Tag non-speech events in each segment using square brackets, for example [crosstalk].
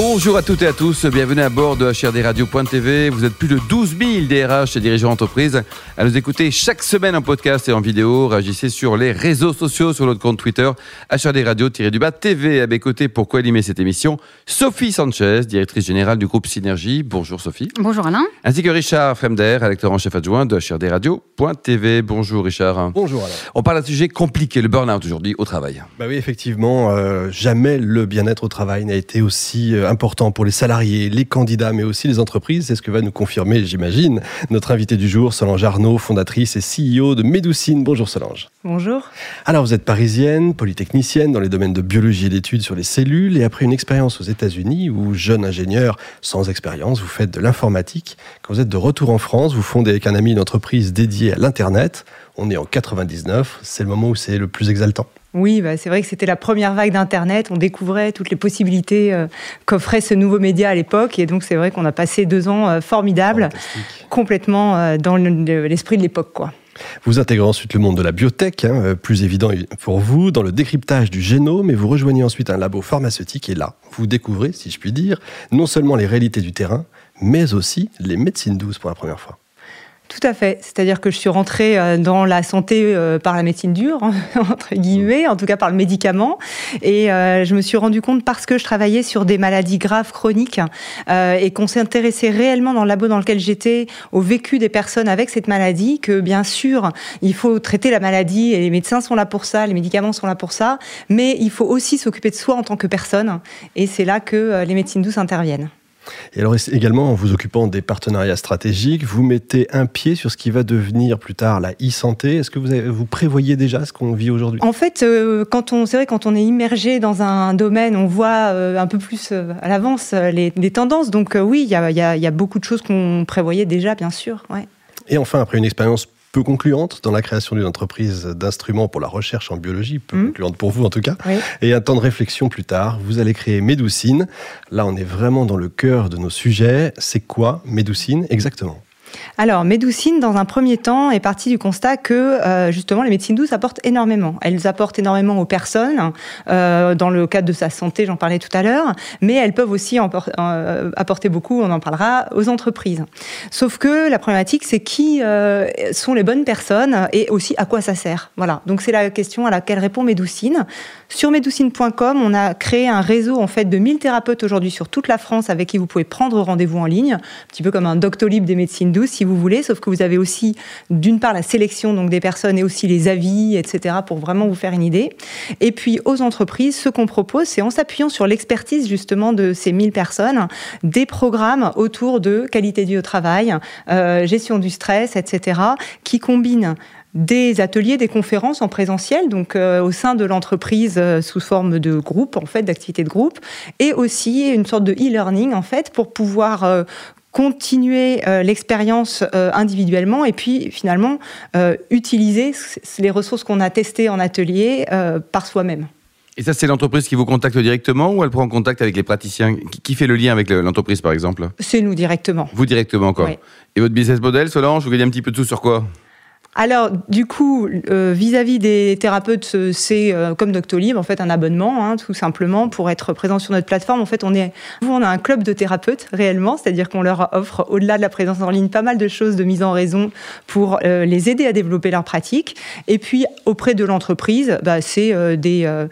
Bonjour à toutes et à tous, bienvenue à bord de HRDRadio.tv. Vous êtes plus de 12 000 DRH et dirigeants d'entreprise à nous écouter chaque semaine en podcast et en vidéo. Réagissez sur les réseaux sociaux, sur notre compte Twitter, HRDRadio-du-bas TV. À mes côtés pour co-animer cette émission, Sophie Sanchez, directrice générale du groupe Synergie. Bonjour Sophie. Bonjour Alain. Ainsi que Richard Fremder, rédacteur en chef adjoint de HRDRadio.tv. Bonjour Richard. Bonjour Alain. On parle d'un sujet compliqué, le burn-out aujourd'hui au travail. Bah oui, effectivement, euh, jamais le bien-être au travail n'a été aussi euh, important pour les salariés, les candidats, mais aussi les entreprises. C'est ce que va nous confirmer, j'imagine, notre invité du jour, Solange Arnaud, fondatrice et CEO de Médoucine. Bonjour Solange. Bonjour. Alors vous êtes parisienne, polytechnicienne dans les domaines de biologie et d'études sur les cellules, et après une expérience aux États-Unis où jeune ingénieur sans expérience, vous faites de l'informatique. Quand vous êtes de retour en France, vous fondez avec un ami une entreprise dédiée à l'Internet. On est en 99, c'est le moment où c'est le plus exaltant. Oui, bah, c'est vrai que c'était la première vague d'Internet. On découvrait toutes les possibilités euh, qu'offrait ce nouveau média à l'époque. Et donc, c'est vrai qu'on a passé deux ans euh, formidables, complètement euh, dans l'esprit de l'époque. quoi. Vous intégrez ensuite le monde de la biotech, hein, plus évident pour vous, dans le décryptage du génome, et vous rejoignez ensuite un labo pharmaceutique. Et là, vous découvrez, si je puis dire, non seulement les réalités du terrain, mais aussi les médecines douces pour la première fois. Tout à fait. C'est-à-dire que je suis rentrée euh, dans la santé euh, par la médecine dure, [laughs] entre guillemets, en tout cas par le médicament. Et euh, je me suis rendu compte parce que je travaillais sur des maladies graves chroniques et qu'on s'intéressait réellement dans le labo dans lequel j'étais au vécu des personnes avec cette maladie, que bien sûr, il faut traiter la maladie et les médecins sont là pour ça, les médicaments sont là pour ça, mais il faut aussi s'occuper de soi en tant que personne. Et c'est là que les médecines douces interviennent. Et alors également, en vous occupant des partenariats stratégiques, vous mettez un pied sur ce qui va devenir plus tard la e-santé? Est-ce que vous, vous prévoyez déjà ce qu'on vit aujourd'hui? En fait, euh, quand on, c'est vrai, quand on est immergé dans un domaine, on voit euh, un peu plus euh, à l'avance les, tendances. Donc oui, il y a, y a, beaucoup de choses qu'on prévoyait déjà, bien sûr. Ouais. Et enfin, après une expérience peu concluante dans la création d'une entreprise d'instruments pour la recherche en biologie, peu mmh. concluante pour vous en tout cas. Et un temps de réflexion plus tard, vous allez créer Médoucine. Là, on est vraiment dans le cœur de nos sujets. C'est quoi Médoucine exactement? Alors, Médoucine, dans un premier temps, est partie du constat que euh, justement les médecines douces apportent énormément. Elles apportent énormément aux personnes, euh, dans le cadre de sa santé, j'en parlais tout à l'heure, mais elles peuvent aussi euh, apporter beaucoup, on en parlera, aux entreprises. Sauf que la problématique, c'est qui sont les bonnes personnes et aussi à quoi ça sert. Voilà. Donc c'est la question à laquelle répond Médoucine. Sur médoucine.com, on a créé un réseau en fait de 1000 thérapeutes aujourd'hui sur toute la France avec qui vous pouvez prendre rendez-vous en ligne, un petit peu comme un doctolib des médecines douces si vous voulez, sauf que vous avez aussi d'une part la sélection donc des personnes et aussi les avis, etc. pour vraiment vous faire une idée. Et puis aux entreprises, ce qu'on propose, c'est en s'appuyant sur l'expertise justement de ces 1000 personnes, des programmes autour de qualité de vie au travail, euh, gestion du stress, etc. qui combinent des ateliers, des conférences en présentiel, donc euh, au sein de l'entreprise euh, sous forme de groupe, en fait, d'activités de groupe, et aussi une sorte de e-learning, en fait, pour pouvoir continuer l'expérience individuellement et puis finalement utiliser les ressources qu'on a testées en atelier par soi-même. Et ça, c'est l'entreprise qui vous contacte directement ou elle prend contact avec les praticiens Qui fait le lien avec l'entreprise, par exemple? C'est nous directement. Vous directement, quoi. Et votre business model, Solange, vous gagnez un petit peu de tout sur quoi? Alors, du coup, euh, vis-à-vis des thérapeutes, c'est euh, comme Doctolib, en fait, un abonnement, hein, tout simplement, pour être présent sur notre plateforme. En fait, on est, on a un club de thérapeutes réellement, c'est-à-dire qu'on leur offre, au-delà de la présence en ligne, pas mal de choses de mise en raison pour euh, les aider à développer leur pratique. Et puis, auprès de l'entreprise, bah, c'est des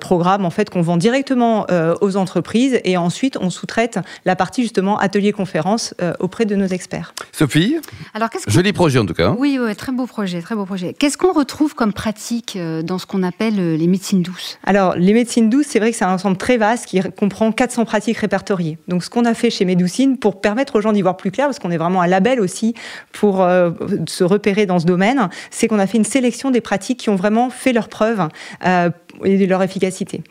programmes en fait qu'on vend directement aux entreprises et ensuite on sous-traite la partie justement atelier-conférence auprès de nos experts. Sophie, Alors, joli projet en tout cas. Hein. Oui, oui, très beau projet, très beau projet. Qu'est-ce qu'on retrouve comme pratique euh, dans ce qu'on appelle euh, les médecines douces? Alors, les médecines douces, c'est vrai que c'est un ensemble très vaste qui comprend 400 pratiques répertoriées. Donc, ce qu'on a fait chez Médoucine pour permettre aux gens d'y voir plus clair, parce qu'on est vraiment un label aussi pour euh, se repérer dans ce domaine, c'est qu'on a fait une sélection des pratiques qui ont vraiment fait leur preuve et de leur efficacité.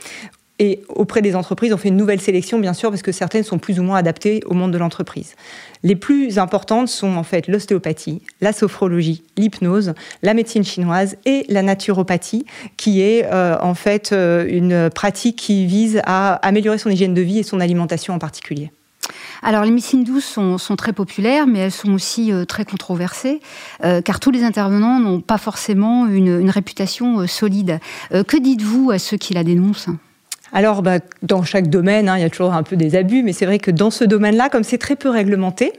Et auprès des entreprises, on fait une nouvelle sélection, bien sûr, parce que certaines sont plus ou moins adaptées au monde de l'entreprise. Les plus importantes sont en fait l'ostéopathie, la sophrologie, l'hypnose, la médecine chinoise et la naturopathie, qui est euh, en fait euh, une pratique qui vise à améliorer son hygiène de vie et son alimentation en particulier. Alors les médecines douces sont, très populaires, mais elles sont aussi très controversées, car tous les intervenants n'ont pas forcément une, réputation solide. que dites-vous à ceux qui la dénoncent? Alors, bah, dans chaque domaine, hein, il y a toujours un peu des abus, mais c'est vrai que dans ce domaine-là, comme c'est très peu réglementé,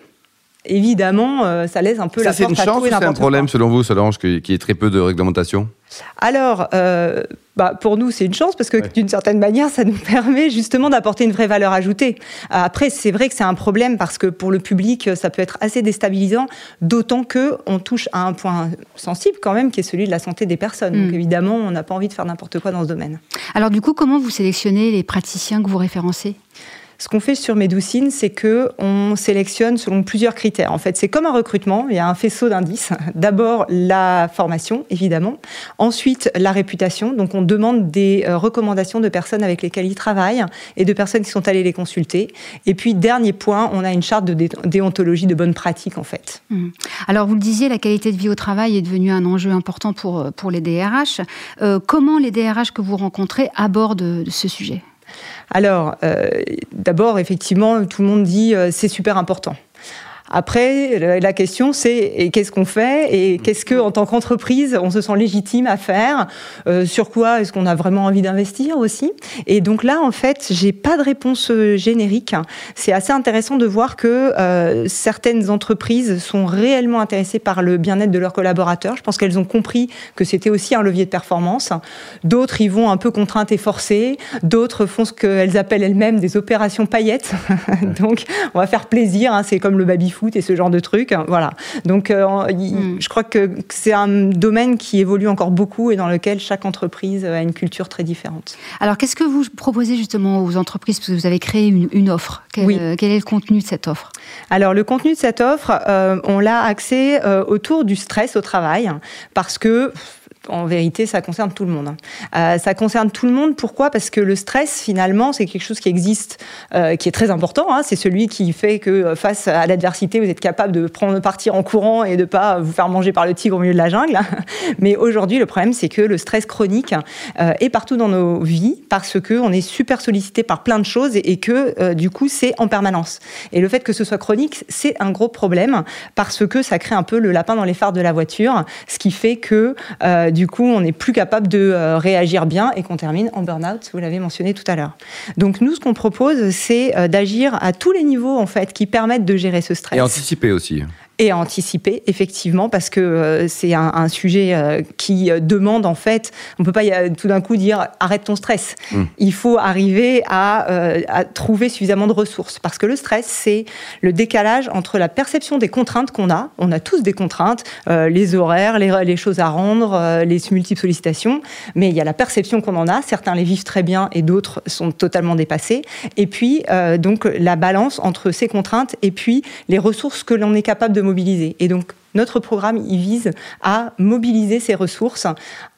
évidemment, euh, ça laisse un peu ça, la porte c'est une chance ou c'est un problème, selon vous, Solange, qu'il y ait très peu de réglementation? Alors, euh, bah, pour nous, c'est une chance parce que d'une certaine manière, ça nous [laughs] permet justement d'apporter une vraie valeur ajoutée. Après, c'est vrai que c'est un problème parce que pour le public, ça peut être assez déstabilisant, d'autant que on touche à un point sensible quand même, qui est celui de la santé des personnes. Donc mm. évidemment, on n'a pas envie de faire n'importe quoi dans ce domaine. Alors du coup, comment vous sélectionnez les praticiens que vous référencez? Ce qu'on fait sur Medoucine, c'est que on sélectionne selon plusieurs critères. En fait, c'est comme un recrutement. Il y a un faisceau d'indices. [laughs] D'abord la formation, évidemment. Ensuite la réputation. Donc on demande des euh, recommandations de personnes avec lesquelles ils travaillent et de personnes qui sont allées les consulter. Et puis dernier point, on a une charte de déontologie de bonne pratique en fait. Mmh. Alors vous le disiez, la qualité de vie au travail est devenue un enjeu important pour euh, pour les DRH. Euh, comment les DRH que vous rencontrez abordent ce sujet? Alors, euh, d'abord, effectivement, tout le monde dit euh, c'est super important. Après, la question c'est qu'est-ce qu'on fait et qu'est-ce que, en tant qu'entreprise, on se sent légitime à faire euh, Sur quoi est-ce qu'on a vraiment envie d'investir aussi Et donc là, en fait, j'ai pas de réponse euh, générique. C'est assez intéressant de voir que euh, certaines entreprises sont réellement intéressées par le bien-être de leurs collaborateurs. Je pense qu'elles ont compris que c'était aussi un levier de performance. D'autres y vont un peu contraintes et forcées. D'autres font ce qu'elles appellent elles-mêmes des opérations paillettes. [laughs] donc, on va faire plaisir. Hein, c'est comme le baby foot et ce genre de trucs. Voilà. Donc, euh, hmm. je crois que c'est un domaine qui évolue encore beaucoup et dans lequel chaque entreprise a une culture très différente. Alors, qu'est-ce que vous proposez justement aux entreprises? Parce que vous avez créé une, offre. Quel, oui. quel, est le contenu de cette offre? Alors, le contenu de cette offre, euh, on l'a axé euh, autour du stress au travail parce que en vérité, ça concerne tout le monde. Hein. Euh, ça concerne tout le monde. Pourquoi? Parce que le stress, finalement, c'est quelque chose qui existe, euh, qui est très important. Hein. C'est celui qui fait que euh, face à l'adversité, vous êtes capable de prendre partir en courant et de pas vous faire manger par le tigre au milieu de la jungle. [laughs] Mais aujourd'hui, le problème, c'est que le stress chronique est partout dans nos vies parce que on est super sollicité par plein de choses et, que du coup, c'est en permanence. Et le fait que ce soit chronique, c'est un gros problème parce que ça crée un peu le lapin dans les phares de la voiture, ce qui fait que du coup, on n'est plus capable de euh, réagir bien et qu'on termine en burn-out, vous l'avez mentionné tout à l'heure. Donc nous, ce qu'on propose, c'est euh, d'agir à tous les niveaux, en fait, qui permettent de gérer ce stress. Et anticiper aussi et à anticiper effectivement parce que euh, c'est un, sujet euh, qui euh, demande en fait on peut pas tout d'un coup dire arrête ton stress mmh. il faut arriver à, à, trouver suffisamment de ressources parce que le stress c'est le décalage entre la perception des contraintes qu'on a on a tous des contraintes les horaires les, les, choses à rendre les multiples sollicitations mais il y a la perception qu'on en a certains les vivent très bien et d'autres sont totalement dépassés et puis donc la balance entre ces contraintes et puis les ressources que l'on est capable de mobiliser. Et donc, notre programme, il vise à mobiliser ces ressources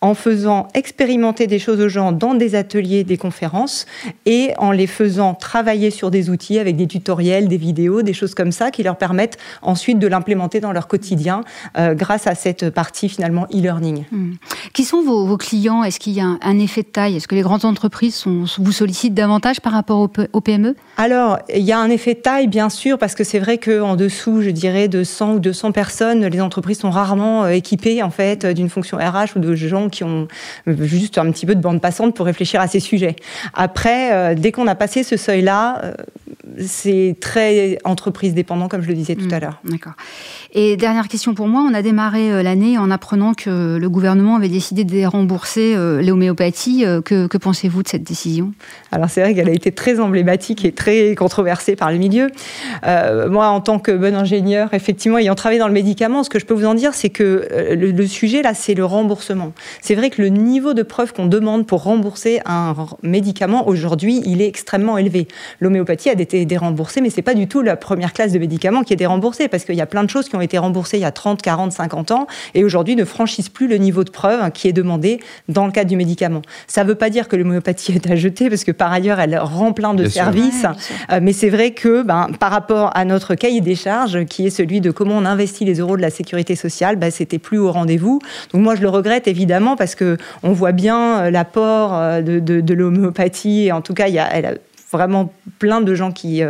en faisant expérimenter des choses aux gens dans des ateliers, des conférences, et en les faisant travailler sur des outils avec des tutoriels, des vidéos, des choses comme ça, qui leur permettent ensuite de l'implémenter dans leur quotidien euh, grâce à cette partie finalement e-learning. Hmm. Qui sont vos, clients? Est-ce qu'il y a un, effet de taille? Est-ce que les grandes entreprises sont, vous sollicitent davantage par rapport aux, PME Alors, il y a un effet de taille, bien sûr, parce que c'est vrai qu'en dessous, je dirais, de 100 ou 200 personnes, les entreprises sont rarement euh, équipées en fait d'une fonction RH ou de gens qui ont juste un petit peu de bande passante pour réfléchir à ces sujets. Après, euh, dès qu'on a passé ce seuil-là, euh, c'est très entreprise dépendant, comme je le disais tout à mmh, l'heure. D'accord. Et dernière question pour moi, on a démarré euh, l'année en apprenant que le gouvernement avait décidé de rembourser euh, l'homéopathie. Euh, que, que pensez-vous de cette décision? Alors c'est vrai qu'elle a été très emblématique et très controversée par le milieu. moi, en tant que bon ingénieur, effectivement, ayant travaillé dans le médicament, ce que je peux vous en dire, c'est que le, sujet là, c'est le remboursement. C'est vrai que le niveau de preuve qu'on demande pour rembourser un médicament aujourd'hui, il est extrêmement élevé. L'homéopathie a été déremboursée, mais c'est pas du tout la première classe de médicaments qui est déremboursée, parce qu'il y a plein de choses qui ont été remboursés il y a 30, 40, 50 ans et aujourd'hui ne franchissent plus le niveau de preuve qui est demandé dans le cadre du médicament. Ça ne veut pas dire que l'homéopathie [laughs] est à jeter parce que par ailleurs elle rend plein de services, euh, mais c'est vrai que ben, par rapport à notre cahier des charges qui est celui de comment on investit les euros de la sécurité sociale, ben, c'était plus au rendez-vous. Donc moi je le regrette évidemment parce que on voit bien euh, l'apport euh, de, de, l'homéopathie et en tout cas il y a, elle a vraiment plein de gens qui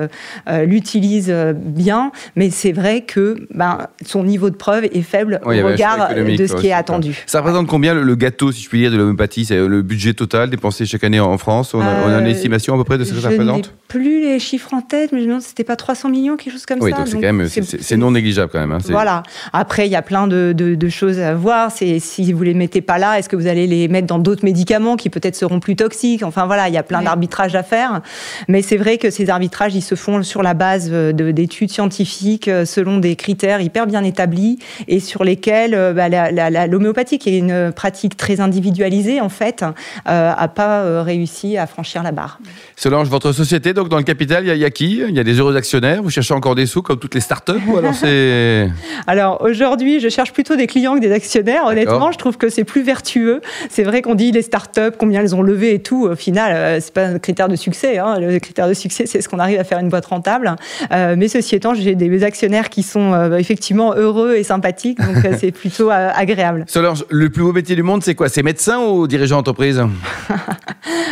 l'utilisent bien, mais c'est vrai que ben, son niveau de preuve est faible au regard de ce qui est attendu. Ça représente combien le, gâteau, si je puis dire, de l'homéopathie? C'est le budget total dépensé chaque année en France? On a, on a, une estimation à peu près de ce que ça représente? Plus les chiffres en tête, mais je me demande si c'était pas 300 millions, quelque chose comme ça. Oui, donc c'est quand même, c'est non négligeable quand même. Hein, voilà. Après, il y a plein de, de, choses à voir. C'est si vous les mettez pas là, est-ce que vous allez les mettre dans d'autres médicaments qui peut-être seront plus toxiques? Enfin voilà, il y a plein d'arbitrages à faire. Mais c'est vrai que ces arbitrages, ils se font sur la base d'études scientifiques, euh, selon des critères hyper bien établis et sur lesquels euh, bah, l'homéopathie, qui est une pratique très individualisée en fait, euh, a pas réussi à franchir la barre. Solange, votre société donc dans le capital, il y, a qui? Il y a des heureux actionnaires? Vous cherchez encore des sous comme toutes les startups ou alors c'est [laughs] Alors aujourd'hui, je cherche plutôt des clients que des actionnaires. Honnêtement, je trouve que c'est plus vertueux. C'est vrai qu'on dit les startups, combien elles ont levé et tout. Au final, euh, c'est pas un critère de succès. Hein. Le critère de succès, c'est ce qu'on arrive à faire une boîte rentable. Euh, mais ceci étant, j'ai des actionnaires qui sont euh, effectivement heureux et sympathiques, donc c'est [laughs] plutôt agréable. Solange, le plus beau métier du monde, c'est quoi? C'est médecin ou dirigeant d'entreprise? [laughs]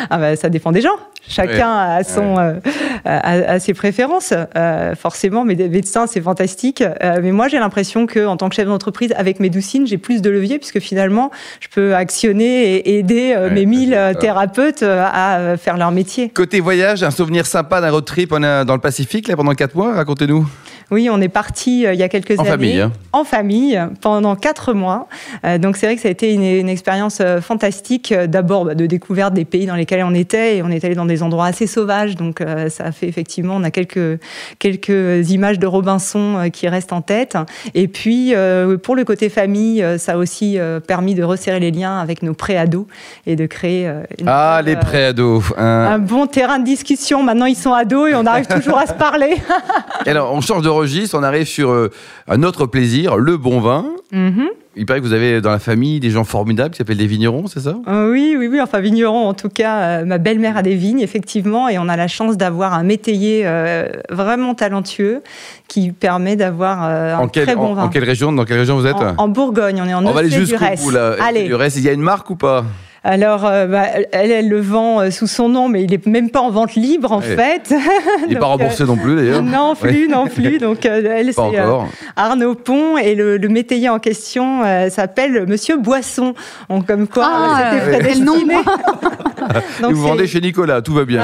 Ah bah, ça dépend des gens. Chacun a son à, ses préférences. Euh, forcément, mais médecins, c'est fantastique. Euh, mais moi, j'ai l'impression que, en tant que chef d'entreprise, avec Médoucine, j'ai plus de levier puisque finalement, je peux actionner et aider euh, mes 1000 thérapeutes à faire leur métier. Côté voyage, un souvenir sympa d'un road trip dans le Pacifique là, pendant 4 mois, racontez-nous. Oui, on est parti il y a quelques années famille, hein. en famille pendant quatre mois. donc c'est vrai que ça a été une, expérience fantastique. D'abord bah, de découverte des pays dans lesquels on était et on est allé dans des endroits assez sauvages. Donc ça a fait effectivement, on a quelques, quelques images de Robinson euh, qui restent en tête. Et puis, euh, pour le côté famille, euh, ça a aussi permis de resserrer les liens avec nos pré-ados et de créer ah, les pré-ados. Un bon terrain de discussion. Maintenant, ils sont ados et on arrive toujours à se parler. [laughs] alors, on change de registre, on arrive sur un autre plaisir, le bon vin. Mm-hmm. Il paraît que vous avez dans la famille des gens formidables qui s'appellent des vignerons, c'est ça? Euh, Oui, oui, oui. Enfin, vignerons, en tout cas, euh, ma belle-mère a des vignes, effectivement, et on a la chance d'avoir un métayer euh, vraiment talentueux qui permet d'avoir un très bon vin. En quelle région Dans quelle région vous êtes? En, Bourgogne, on est en On va aller bout, là. Allez. Il y a une marque ou pas? Alors, euh, bah, elle, elle le vend euh, sous son nom, mais il n'est même pas en vente libre, en fait. [laughs] Il n'est pas remboursé non plus, d'ailleurs. Non plus, non plus. Donc, elle, c'est Arnaud Pont, et le, le métayer en question s'appelle Monsieur Boisson. Donc, comme quoi, ah, c'était prédestiné. [laughs] [laughs] vous vendez chez Nicolas, tout va bien.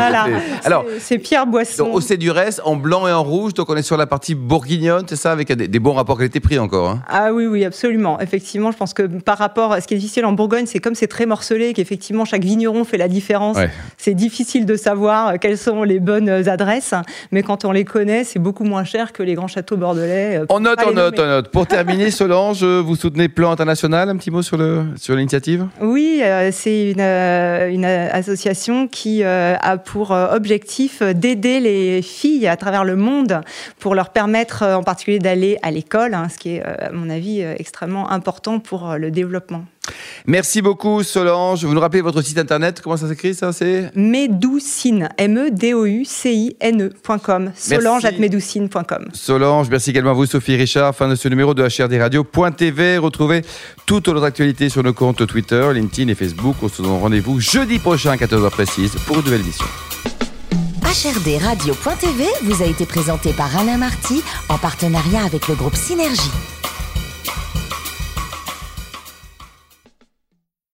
Alors, c'est Pierre Boisson. Donc, au Cédurès, en blanc et en rouge, donc on est sur la partie bourguignonne, c'est ça, avec des, bons rapports qualité-prix encore. Hein. Ah oui, oui, absolument. Effectivement, je pense que par rapport à ce qui est difficile en Bourgogne, c'est comme c'est très morcelé, qu'effectivement chaque vigneron fait la différence. C'est difficile de savoir euh, quelles sont les bonnes euh, adresses, mais quand on les connaît, c'est beaucoup moins cher que les grands châteaux bordelais. Euh, on note, on note, on note. Pour terminer, [laughs] Solange, vous soutenez Plan International, un petit mot sur le sur l'initiative? Oui, c'est une, une, association qui a pour objectif d'aider les filles à travers le monde pour leur permettre en particulier d'aller à l'école, hein, ce qui est à mon avis extrêmement important pour le développement. Merci beaucoup Solange. Vous nous rappelez votre site internet? Comment ça s'écrit ça? C'est Medoucine. M-E-D-O-U-C-I-N-E.com. Solange at. Solange, merci également à vous Sophie Richard. Fin de ce numéro de HRD Radio.tv. Retrouvez toute notre actualité sur nos comptes Twitter, LinkedIn et Facebook. On se donne rendez-vous jeudi prochain à 14h précise pour une nouvelle émission. HRD Radio.tv vous a été présenté par Alain Marty en partenariat avec le groupe Synergie.